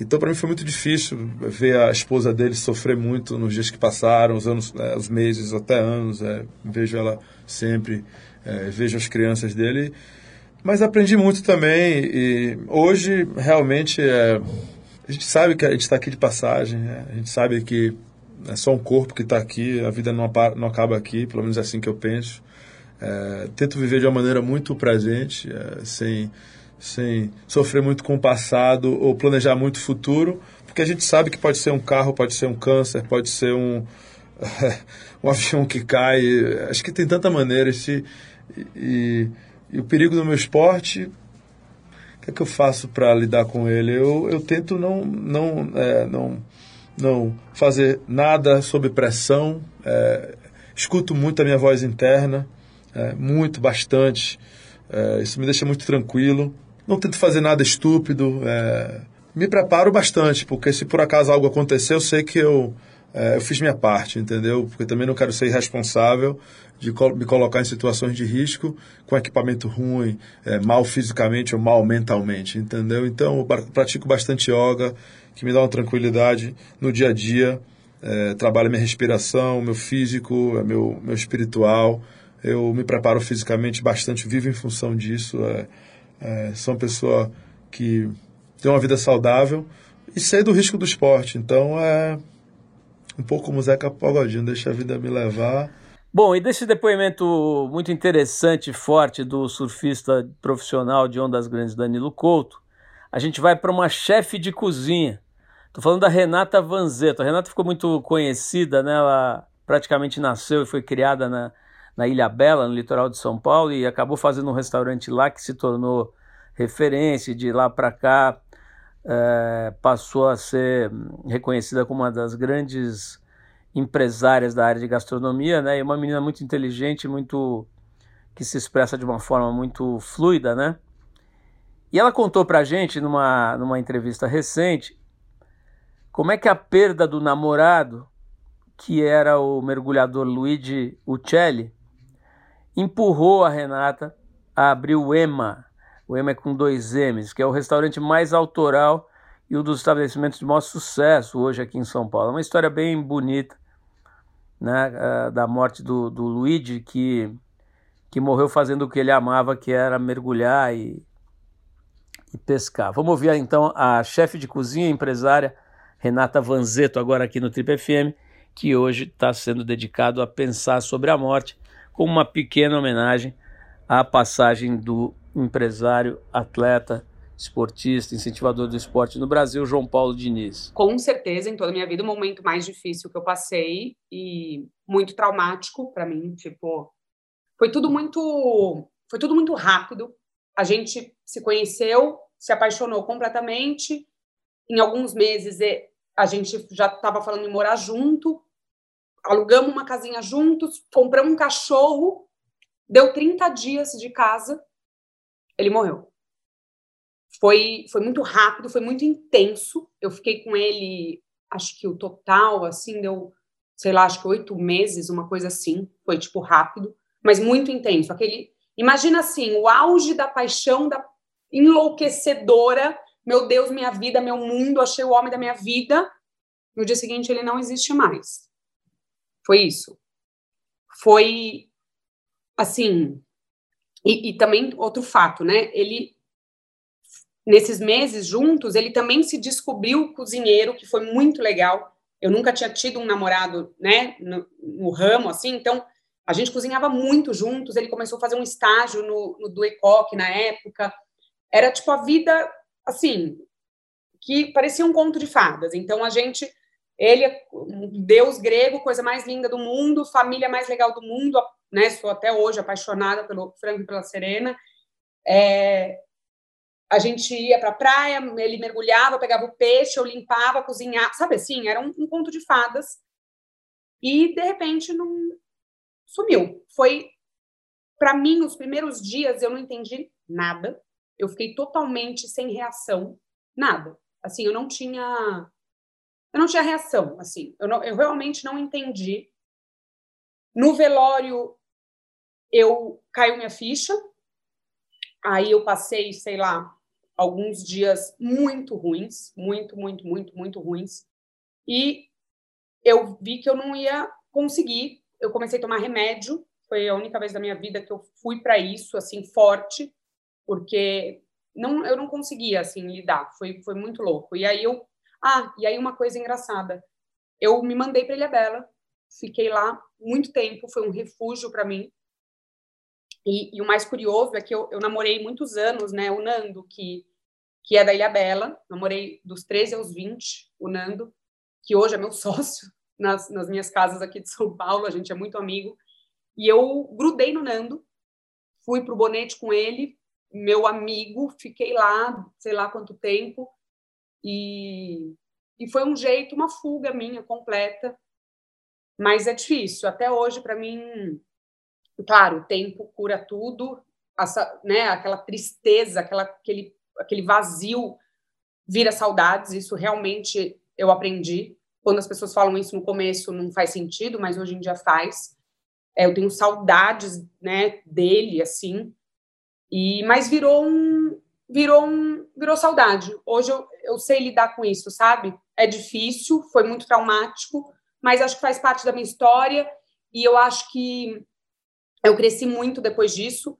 Então, para mim foi muito difícil ver a esposa dele sofrer muito nos dias que passaram, os anos, é, os meses, até anos. É, vejo ela sempre, é, vejo as crianças dele. Mas aprendi muito também e hoje realmente é, a gente sabe que a gente está aqui de passagem, né? a gente sabe que é só um corpo que está aqui, a vida não, não acaba aqui, pelo menos é assim que eu penso. É, tento viver de uma maneira muito presente, é, sem, sem sofrer muito com o passado ou planejar muito o futuro, porque a gente sabe que pode ser um carro, pode ser um câncer, pode ser um, um avião que cai. Acho que tem tanta maneira. E, e e o perigo do meu esporte, o que é que eu faço para lidar com ele? Eu, eu tento não, não, é, não, não fazer nada sob pressão, é, escuto muito a minha voz interna, é, muito, bastante. É, isso me deixa muito tranquilo. Não tento fazer nada estúpido. É, me preparo bastante, porque se por acaso algo acontecer, eu sei que eu, é, eu fiz minha parte, entendeu? Porque também não quero ser irresponsável de me colocar em situações de risco com equipamento ruim, é, mal fisicamente ou mal mentalmente, entendeu? Então, eu pratico bastante yoga, que me dá uma tranquilidade no dia a dia, é, trabalho minha respiração, meu físico, é meu, meu espiritual, eu me preparo fisicamente bastante, vivo em função disso, é, é, sou uma pessoa que tem uma vida saudável e sei do risco do esporte, então é, um pouco como Zeca Pagodinho, deixa a vida me levar. Bom, e desse depoimento muito interessante e forte do surfista profissional de ondas grandes Danilo Couto, a gente vai para uma chefe de cozinha. Estou falando da Renata Vanzeto. A Renata ficou muito conhecida, né? Ela praticamente nasceu e foi criada na, na Ilha Bela, no litoral de São Paulo, e acabou fazendo um restaurante lá que se tornou referência. De lá para cá é, passou a ser reconhecida como uma das grandes empresárias da área de gastronomia, né? E uma menina muito inteligente, muito que se expressa de uma forma muito fluida, né? E ela contou pra gente numa, numa entrevista recente como é que a perda do namorado, que era o mergulhador Luigi Uccelli, empurrou a Renata a abrir o EMA, o EMA é com dois M's, que é o restaurante mais autoral e um dos estabelecimentos de maior sucesso hoje aqui em São Paulo. É uma história bem bonita, né, da morte do, do Luigi, que, que morreu fazendo o que ele amava, que era mergulhar e, e pescar. Vamos ouvir então a chefe de cozinha empresária Renata Vanzeto, agora aqui no Trip FM, que hoje está sendo dedicado a pensar sobre a morte, como uma pequena homenagem à passagem do empresário, atleta, esportista, incentivador do esporte no Brasil, João Paulo Diniz. Com certeza, em toda a minha vida, o momento mais difícil que eu passei e muito traumático para mim, tipo, foi tudo muito, foi tudo muito rápido. A gente se conheceu, se apaixonou completamente. Em alguns meses a gente já estava falando em morar junto, alugamos uma casinha juntos, compramos um cachorro, deu 30 dias de casa, ele morreu. Foi, foi muito rápido, foi muito intenso. Eu fiquei com ele, acho que o total, assim, deu, sei lá, acho que oito meses, uma coisa assim. Foi, tipo, rápido, mas muito intenso. Aquele, imagina assim, o auge da paixão, da enlouquecedora meu Deus, minha vida, meu mundo, achei o homem da minha vida. No dia seguinte, ele não existe mais. Foi isso. Foi, assim. E, e também outro fato, né? Ele, nesses meses juntos, ele também se descobriu cozinheiro, que foi muito legal. Eu nunca tinha tido um namorado, né, no, no ramo, assim, então a gente cozinhava muito juntos. Ele começou a fazer um estágio no, no do ECOC na época. Era tipo a vida assim, que parecia um conto de fadas. Então a gente, ele é deus grego, coisa mais linda do mundo, família mais legal do mundo, né? Sou até hoje apaixonada pelo Franco e pela Serena. É, a gente ia para a praia, ele mergulhava, pegava o peixe, eu limpava, cozinhava, sabe assim? Era um, um conto de fadas. E de repente não sumiu. Foi para mim os primeiros dias eu não entendi nada eu fiquei totalmente sem reação, nada. Assim, eu não tinha eu não tinha reação, assim. Eu, não, eu realmente não entendi. No velório eu caiu minha ficha. Aí eu passei, sei lá, alguns dias muito ruins, muito, muito, muito, muito ruins. E eu vi que eu não ia conseguir. Eu comecei a tomar remédio. Foi a única vez da minha vida que eu fui para isso, assim, forte porque não, eu não conseguia assim lidar, foi, foi muito louco. E aí eu, ah, e aí uma coisa engraçada, eu me mandei para Ilha Bela, fiquei lá muito tempo, foi um refúgio para mim. E, e, o mais curioso é que eu, eu namorei muitos anos, né, o Nando, que, que é da Ilha Bela, namorei dos 13 aos 20, o Nando, que hoje é meu sócio nas, nas minhas casas aqui de São Paulo, a gente é muito amigo, e eu grudei no Nando, fui pro Bonete com ele, meu amigo, fiquei lá, sei lá quanto tempo, e, e foi um jeito, uma fuga minha completa, mas é difícil. Até hoje, para mim, claro, o tempo cura tudo, essa, né, aquela tristeza, aquela, aquele, aquele vazio vira saudades, isso realmente eu aprendi. Quando as pessoas falam isso no começo, não faz sentido, mas hoje em dia faz. É, eu tenho saudades né, dele, assim, e mas virou um virou um virou saudade. Hoje eu, eu sei lidar com isso, sabe? É difícil, foi muito traumático, mas acho que faz parte da minha história e eu acho que eu cresci muito depois disso.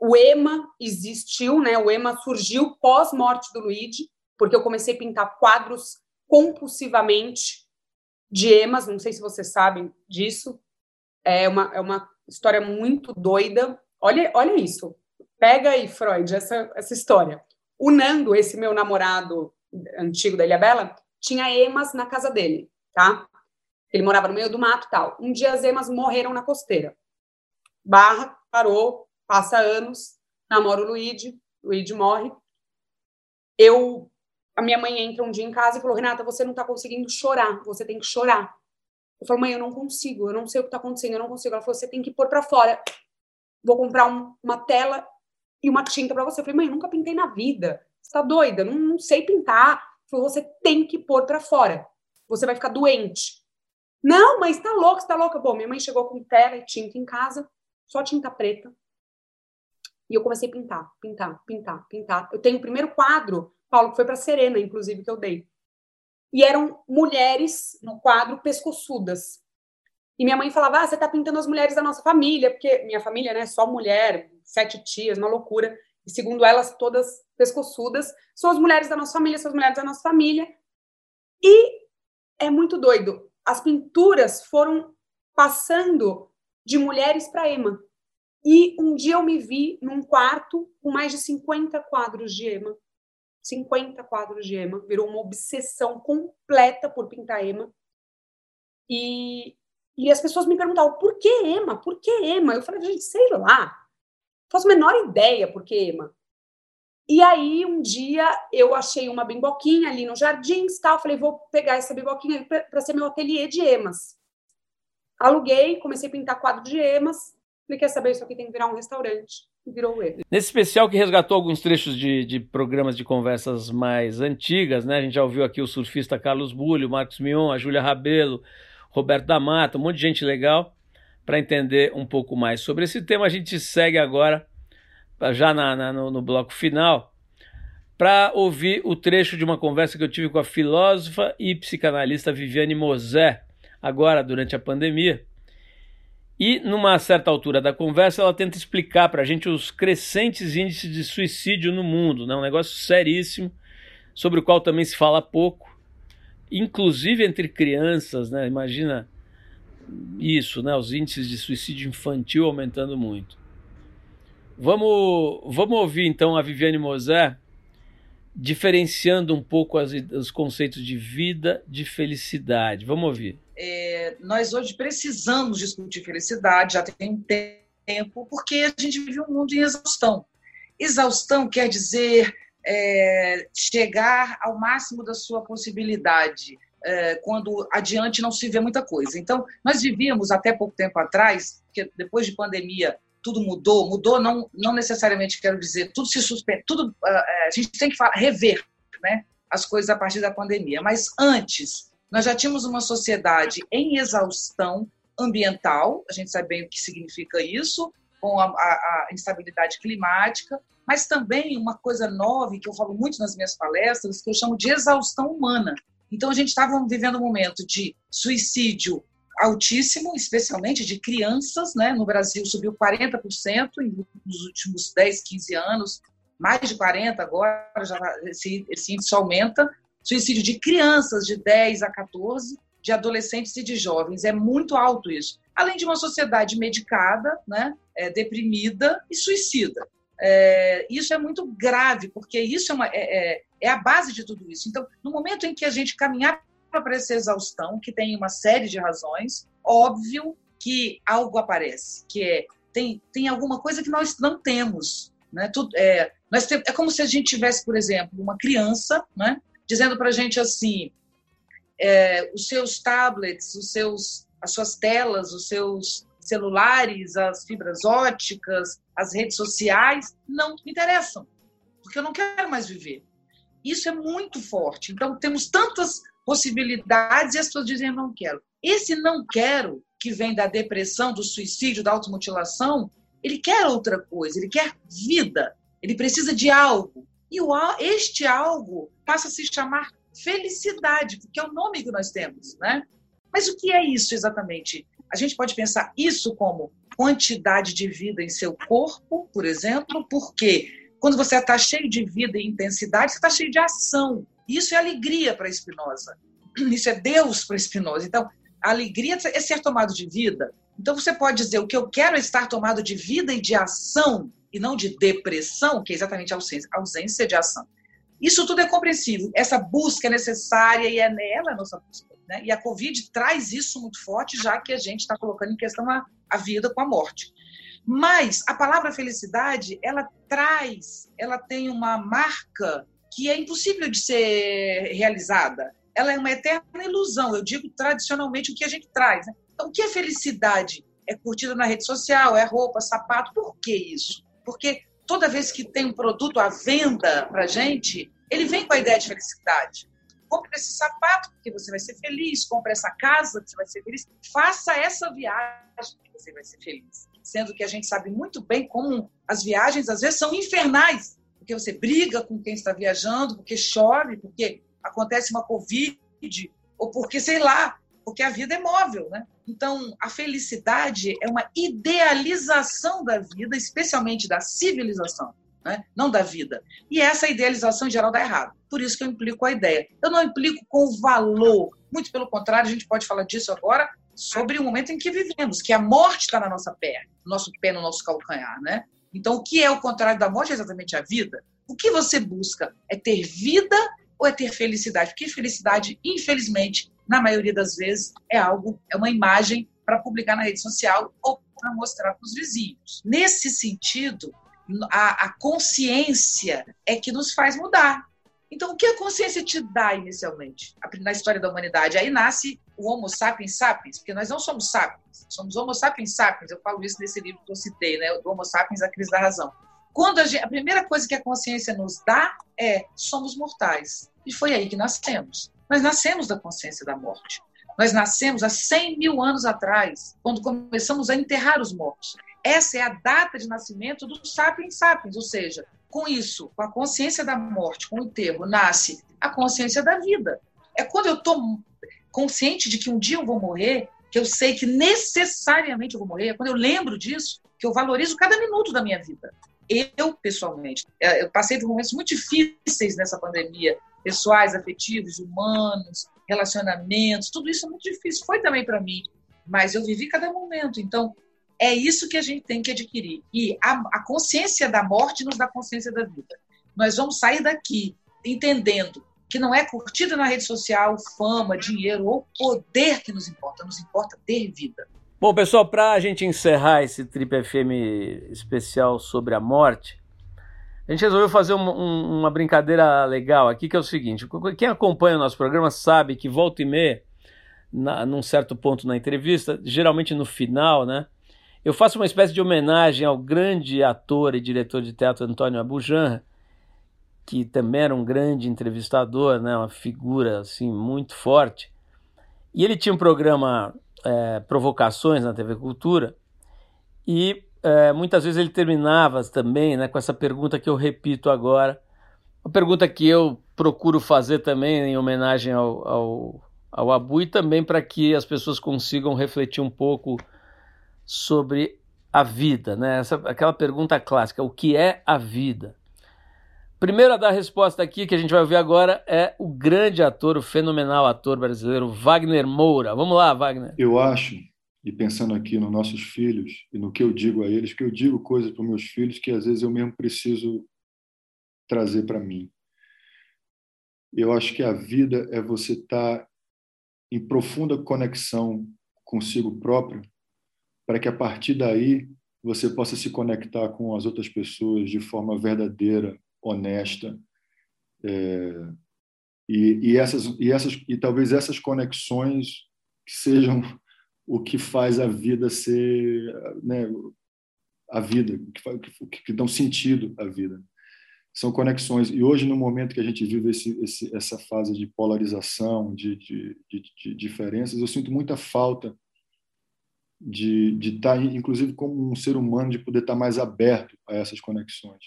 O EMA existiu, né? O EMA surgiu pós morte do Luigi, porque eu comecei a pintar quadros compulsivamente de emas, não sei se vocês sabem disso. É uma, é uma história muito doida. Olha, olha isso. Pega aí, Freud, essa, essa história. O Nando, esse meu namorado antigo da Ilha Bela, tinha emas na casa dele, tá? Ele morava no meio do mato tal. Um dia as emas morreram na costeira. Barra, parou, passa anos, namora o Luigi, Luigi morre. Eu, a minha mãe entra um dia em casa e falou, Renata, você não tá conseguindo chorar, você tem que chorar. Eu falo, mãe, eu não consigo, eu não sei o que tá acontecendo, eu não consigo. Ela falou, você tem que pôr para fora. Vou comprar um, uma tela e uma tinta para você. Eu falei, mãe, eu nunca pintei na vida. Você tá doida? Não, não sei pintar. Falou, você tem que pôr para fora. Você vai ficar doente. Não, mas tá louca, tá louca. Bom, minha mãe chegou com tela e tinta em casa, só tinta preta. E eu comecei a pintar, pintar, pintar, pintar. Eu tenho o primeiro quadro, Paulo, que foi para Serena, inclusive, que eu dei. E eram mulheres no quadro pescoçudas. E minha mãe falava: Ah, você tá pintando as mulheres da nossa família, porque minha família, né, só mulher, sete tias, uma loucura. E segundo elas, todas pescoçudas, são as mulheres da nossa família, são as mulheres da nossa família. E é muito doido as pinturas foram passando de mulheres para Emma. E um dia eu me vi num quarto com mais de 50 quadros de Emma. 50 quadros de Emma. Virou uma obsessão completa por pintar Emma. E, e as pessoas me perguntavam, por que Emma? Por que Emma? Eu falei, gente, sei lá. Não faço a menor ideia por que Emma. E aí, um dia, eu achei uma bimboquinha ali no jardim, tal. Falei, vou pegar essa bimboquinha para ser meu ateliê de emas. Aluguei, comecei a pintar quadro de emas. Falei, quer saber, isso aqui tem que virar um restaurante. Virou ele. Nesse especial que resgatou alguns trechos de, de programas de conversas mais antigas, né? A gente já ouviu aqui o surfista Carlos Bulho, Marcos Mion, a Júlia Rabelo, Roberto da Mata, um monte de gente legal. Para entender um pouco mais sobre esse tema, a gente segue agora já na, na no, no, bloco final, para ouvir o trecho de uma conversa que eu tive com a filósofa e psicanalista Viviane Mosé, agora durante a pandemia. E, numa certa altura da conversa, ela tenta explicar para a gente os crescentes índices de suicídio no mundo, né? um negócio seríssimo, sobre o qual também se fala pouco, inclusive entre crianças. Né? Imagina isso, né? os índices de suicídio infantil aumentando muito. Vamos, vamos ouvir então a Viviane Mosé diferenciando um pouco as, os conceitos de vida, de felicidade. Vamos ouvir. É, nós hoje precisamos discutir felicidade, já tem um tempo, porque a gente vive um mundo em exaustão. Exaustão quer dizer é, chegar ao máximo da sua possibilidade, é, quando adiante não se vê muita coisa. Então, nós vivíamos até pouco tempo atrás, que depois de pandemia tudo mudou, mudou não, não necessariamente quero dizer tudo se suspende, tudo uh, a gente tem que rever, né, as coisas a partir da pandemia. Mas antes nós já tínhamos uma sociedade em exaustão ambiental, a gente sabe bem o que significa isso, com a, a, a instabilidade climática, mas também uma coisa nova que eu falo muito nas minhas palestras, que eu chamo de exaustão humana. Então a gente estava vivendo um momento de suicídio altíssimo, especialmente de crianças, né? No Brasil subiu 40% nos últimos 10, 15 anos, mais de 40 agora, já esse, esse índice aumenta. Suicídio de crianças de 10 a 14, de adolescentes e de jovens, é muito alto isso. Além de uma sociedade medicada, né? É, deprimida e suicida. É, isso é muito grave, porque isso é, uma, é, é, é a base de tudo isso. Então, no momento em que a gente caminhar para essa exaustão, que tem uma série de razões, óbvio que algo aparece, que é tem, tem alguma coisa que nós não temos. Né? Tudo, é, nós tem, é como se a gente tivesse, por exemplo, uma criança né, dizendo para a gente assim: é, os seus tablets, os seus, as suas telas, os seus celulares, as fibras óticas, as redes sociais não me interessam, porque eu não quero mais viver. Isso é muito forte. Então, temos tantas possibilidades e as pessoas dizem não quero. Esse não quero, que vem da depressão, do suicídio, da automutilação, ele quer outra coisa, ele quer vida, ele precisa de algo. E o, este algo passa a se chamar felicidade, porque é o nome que nós temos, né? Mas o que é isso exatamente? A gente pode pensar isso como quantidade de vida em seu corpo, por exemplo, porque quando você está cheio de vida e intensidade, você está cheio de ação. Isso é alegria para Spinoza. Isso é Deus para Spinoza. Então, a alegria é ser tomado de vida. Então, você pode dizer: o que eu quero é estar tomado de vida e de ação, e não de depressão, que é exatamente a ausência, ausência de ação. Isso tudo é compreensível. Essa busca é necessária e é nela a nossa busca. Né? E a Covid traz isso muito forte, já que a gente está colocando em questão a, a vida com a morte. Mas a palavra felicidade, ela traz, ela tem uma marca que é impossível de ser realizada. Ela é uma eterna ilusão. Eu digo tradicionalmente o que a gente traz. Né? Então, o que é felicidade? É curtida na rede social, é roupa, sapato. Por que isso? Porque toda vez que tem um produto à venda para gente, ele vem com a ideia de felicidade. Compre esse sapato porque você vai ser feliz, compre essa casa que você vai ser feliz, faça essa viagem que você vai ser feliz. Sendo que a gente sabe muito bem como as viagens às vezes são infernais, porque você briga com quem está viajando, porque chove, porque acontece uma covid, ou porque sei lá, porque a vida é móvel, né? Então, a felicidade é uma idealização da vida, especialmente da civilização, né? não da vida. E essa idealização em geral dá errado. Por isso que eu implico a ideia. Eu não implico com o valor. Muito pelo contrário, a gente pode falar disso agora, sobre o momento em que vivemos, que a morte está na nossa pé, no nosso pé, no nosso calcanhar, né? Então, o que é o contrário da morte é exatamente a vida. O que você busca é ter vida ou é ter felicidade? Porque felicidade, infelizmente, na maioria das vezes, é algo, é uma imagem para publicar na rede social ou para mostrar para os vizinhos. Nesse sentido, a, a consciência é que nos faz mudar. Então, o que a consciência te dá inicialmente na história da humanidade? Aí nasce o Homo sapiens sapiens, porque nós não somos sapiens, somos Homo sapiens sapiens. Eu falo isso nesse livro que eu citei, né? Do Homo sapiens, a crise da razão. Quando a, gente, a primeira coisa que a consciência nos dá é somos mortais. E foi aí que nascemos. Nós nascemos da consciência da morte. Nós nascemos há 100 mil anos atrás, quando começamos a enterrar os mortos. Essa é a data de nascimento do sapiens sapiens, ou seja, com isso, com a consciência da morte, com o enterro, nasce a consciência da vida. É quando eu estou consciente de que um dia eu vou morrer, que eu sei que necessariamente eu vou morrer, é quando eu lembro disso, que eu valorizo cada minuto da minha vida. Eu, pessoalmente, é, eu passei por momentos muito difíceis nessa pandemia, pessoais, afetivos, humanos, relacionamentos, tudo isso é muito difícil. Foi também para mim, mas eu vivi cada momento. Então, é isso que a gente tem que adquirir. E a, a consciência da morte nos dá consciência da vida. Nós vamos sair daqui entendendo que não é curtida na rede social, fama, dinheiro ou poder que nos importa, nos importa ter vida. Bom, pessoal, para a gente encerrar esse Trip FM especial sobre a morte, a gente resolveu fazer um, um, uma brincadeira legal aqui, que é o seguinte: quem acompanha o nosso programa sabe que volta e meia, na, num certo ponto na entrevista, geralmente no final, né? Eu faço uma espécie de homenagem ao grande ator e diretor de teatro Antônio Abujanra, que também era um grande entrevistador, né, uma figura assim muito forte. E ele tinha um programa é, Provocações na TV Cultura e é, muitas vezes ele terminava também né, com essa pergunta que eu repito agora, uma pergunta que eu procuro fazer também em homenagem ao, ao, ao Abu e também para que as pessoas consigam refletir um pouco sobre a vida, né? Essa, aquela pergunta clássica: o que é a vida? Primeiro a dar a resposta aqui, que a gente vai ouvir agora, é o grande ator, o fenomenal ator brasileiro Wagner Moura. Vamos lá, Wagner. Eu acho, e pensando aqui nos nossos filhos e no que eu digo a eles, que eu digo coisas para os meus filhos que às vezes eu mesmo preciso trazer para mim. Eu acho que a vida é você estar tá em profunda conexão consigo próprio para que a partir daí você possa se conectar com as outras pessoas de forma verdadeira, honesta. É, e, e, essas, e, essas, e talvez essas conexões sejam o que faz a vida ser né, a vida, que, que, que dão sentido à vida. São conexões. E hoje, no momento que a gente vive esse, esse, essa fase de polarização, de, de, de, de diferenças, eu sinto muita falta de, de estar, tá, inclusive, como um ser humano, de poder estar tá mais aberto a essas conexões.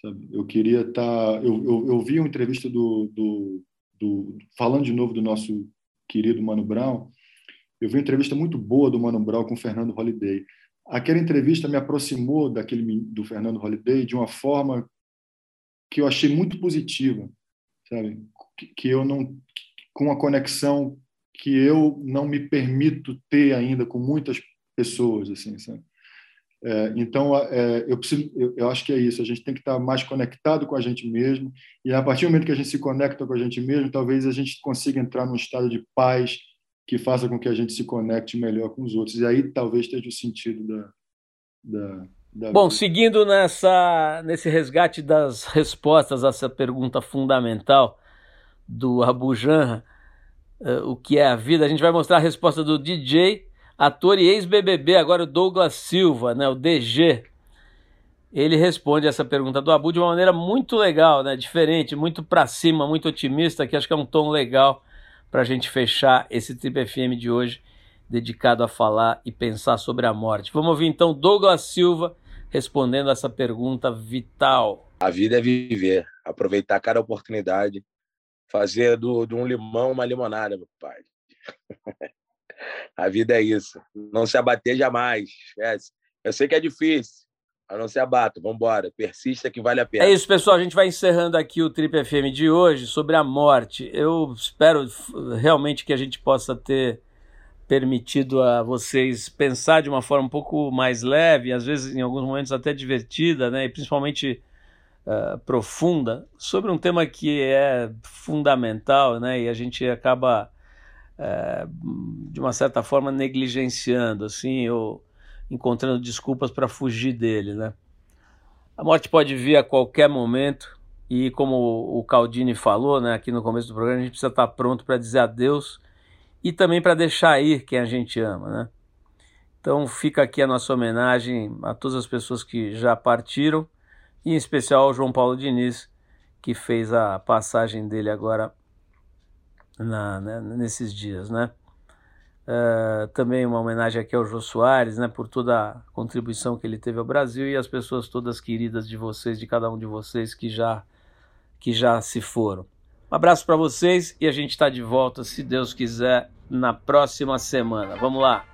Sabe? Eu queria estar. Tá, eu, eu, eu vi uma entrevista do, do, do, Falando de novo do nosso querido Mano Brown, eu vi uma entrevista muito boa do Mano Brown com o Fernando Holliday. Aquela entrevista me aproximou daquele do Fernando Holliday de uma forma que eu achei muito positiva, sabe? Que, que eu não com uma conexão que eu não me permito ter ainda com muitas pessoas, assim, sabe? É, então, é, eu, preciso, eu, eu, acho que é isso. A gente tem que estar mais conectado com a gente mesmo. E a partir do momento que a gente se conecta com a gente mesmo, talvez a gente consiga entrar num estado de paz que faça com que a gente se conecte melhor com os outros. E aí talvez esteja o sentido da. da, da Bom, seguindo nessa, nesse resgate das respostas a essa pergunta fundamental do Abu Janra, uh, o que é a vida, a gente vai mostrar a resposta do DJ ator e ex-BBB, agora o Douglas Silva, né, o DG. Ele responde essa pergunta do Abu de uma maneira muito legal, né, diferente, muito para cima, muito otimista, que acho que é um tom legal para a gente fechar esse Trip FM de hoje, dedicado a falar e pensar sobre a morte. Vamos ouvir então Douglas Silva respondendo essa pergunta vital. A vida é viver, aproveitar cada oportunidade, fazer do, de um limão uma limonada, meu pai. A vida é isso. Não se abater jamais. Esquece. Eu sei que é difícil, mas não se abata. Vamos embora. Persista que vale a pena. É isso, pessoal. A gente vai encerrando aqui o Trip FM de hoje sobre a morte. Eu espero realmente que a gente possa ter permitido a vocês pensar de uma forma um pouco mais leve, às vezes em alguns momentos até divertida, né? E principalmente uh, profunda, sobre um tema que é fundamental, né? E a gente acaba é, de uma certa forma negligenciando, assim, ou encontrando desculpas para fugir dele, né? A morte pode vir a qualquer momento e como o Caldini falou, né, aqui no começo do programa, a gente precisa estar pronto para dizer adeus e também para deixar ir quem a gente ama, né? Então fica aqui a nossa homenagem a todas as pessoas que já partiram e em especial ao João Paulo Diniz, que fez a passagem dele agora na, né, nesses dias, né? Uh, também uma homenagem aqui ao Jô Soares, né, por toda a contribuição que ele teve ao Brasil e as pessoas todas queridas de vocês, de cada um de vocês que já que já se foram. Um abraço para vocês e a gente está de volta, se Deus quiser, na próxima semana. Vamos lá.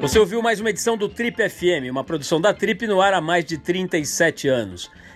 Você ouviu mais uma edição do Trip FM, uma produção da Trip no ar há mais de 37 anos.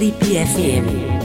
Trip FM.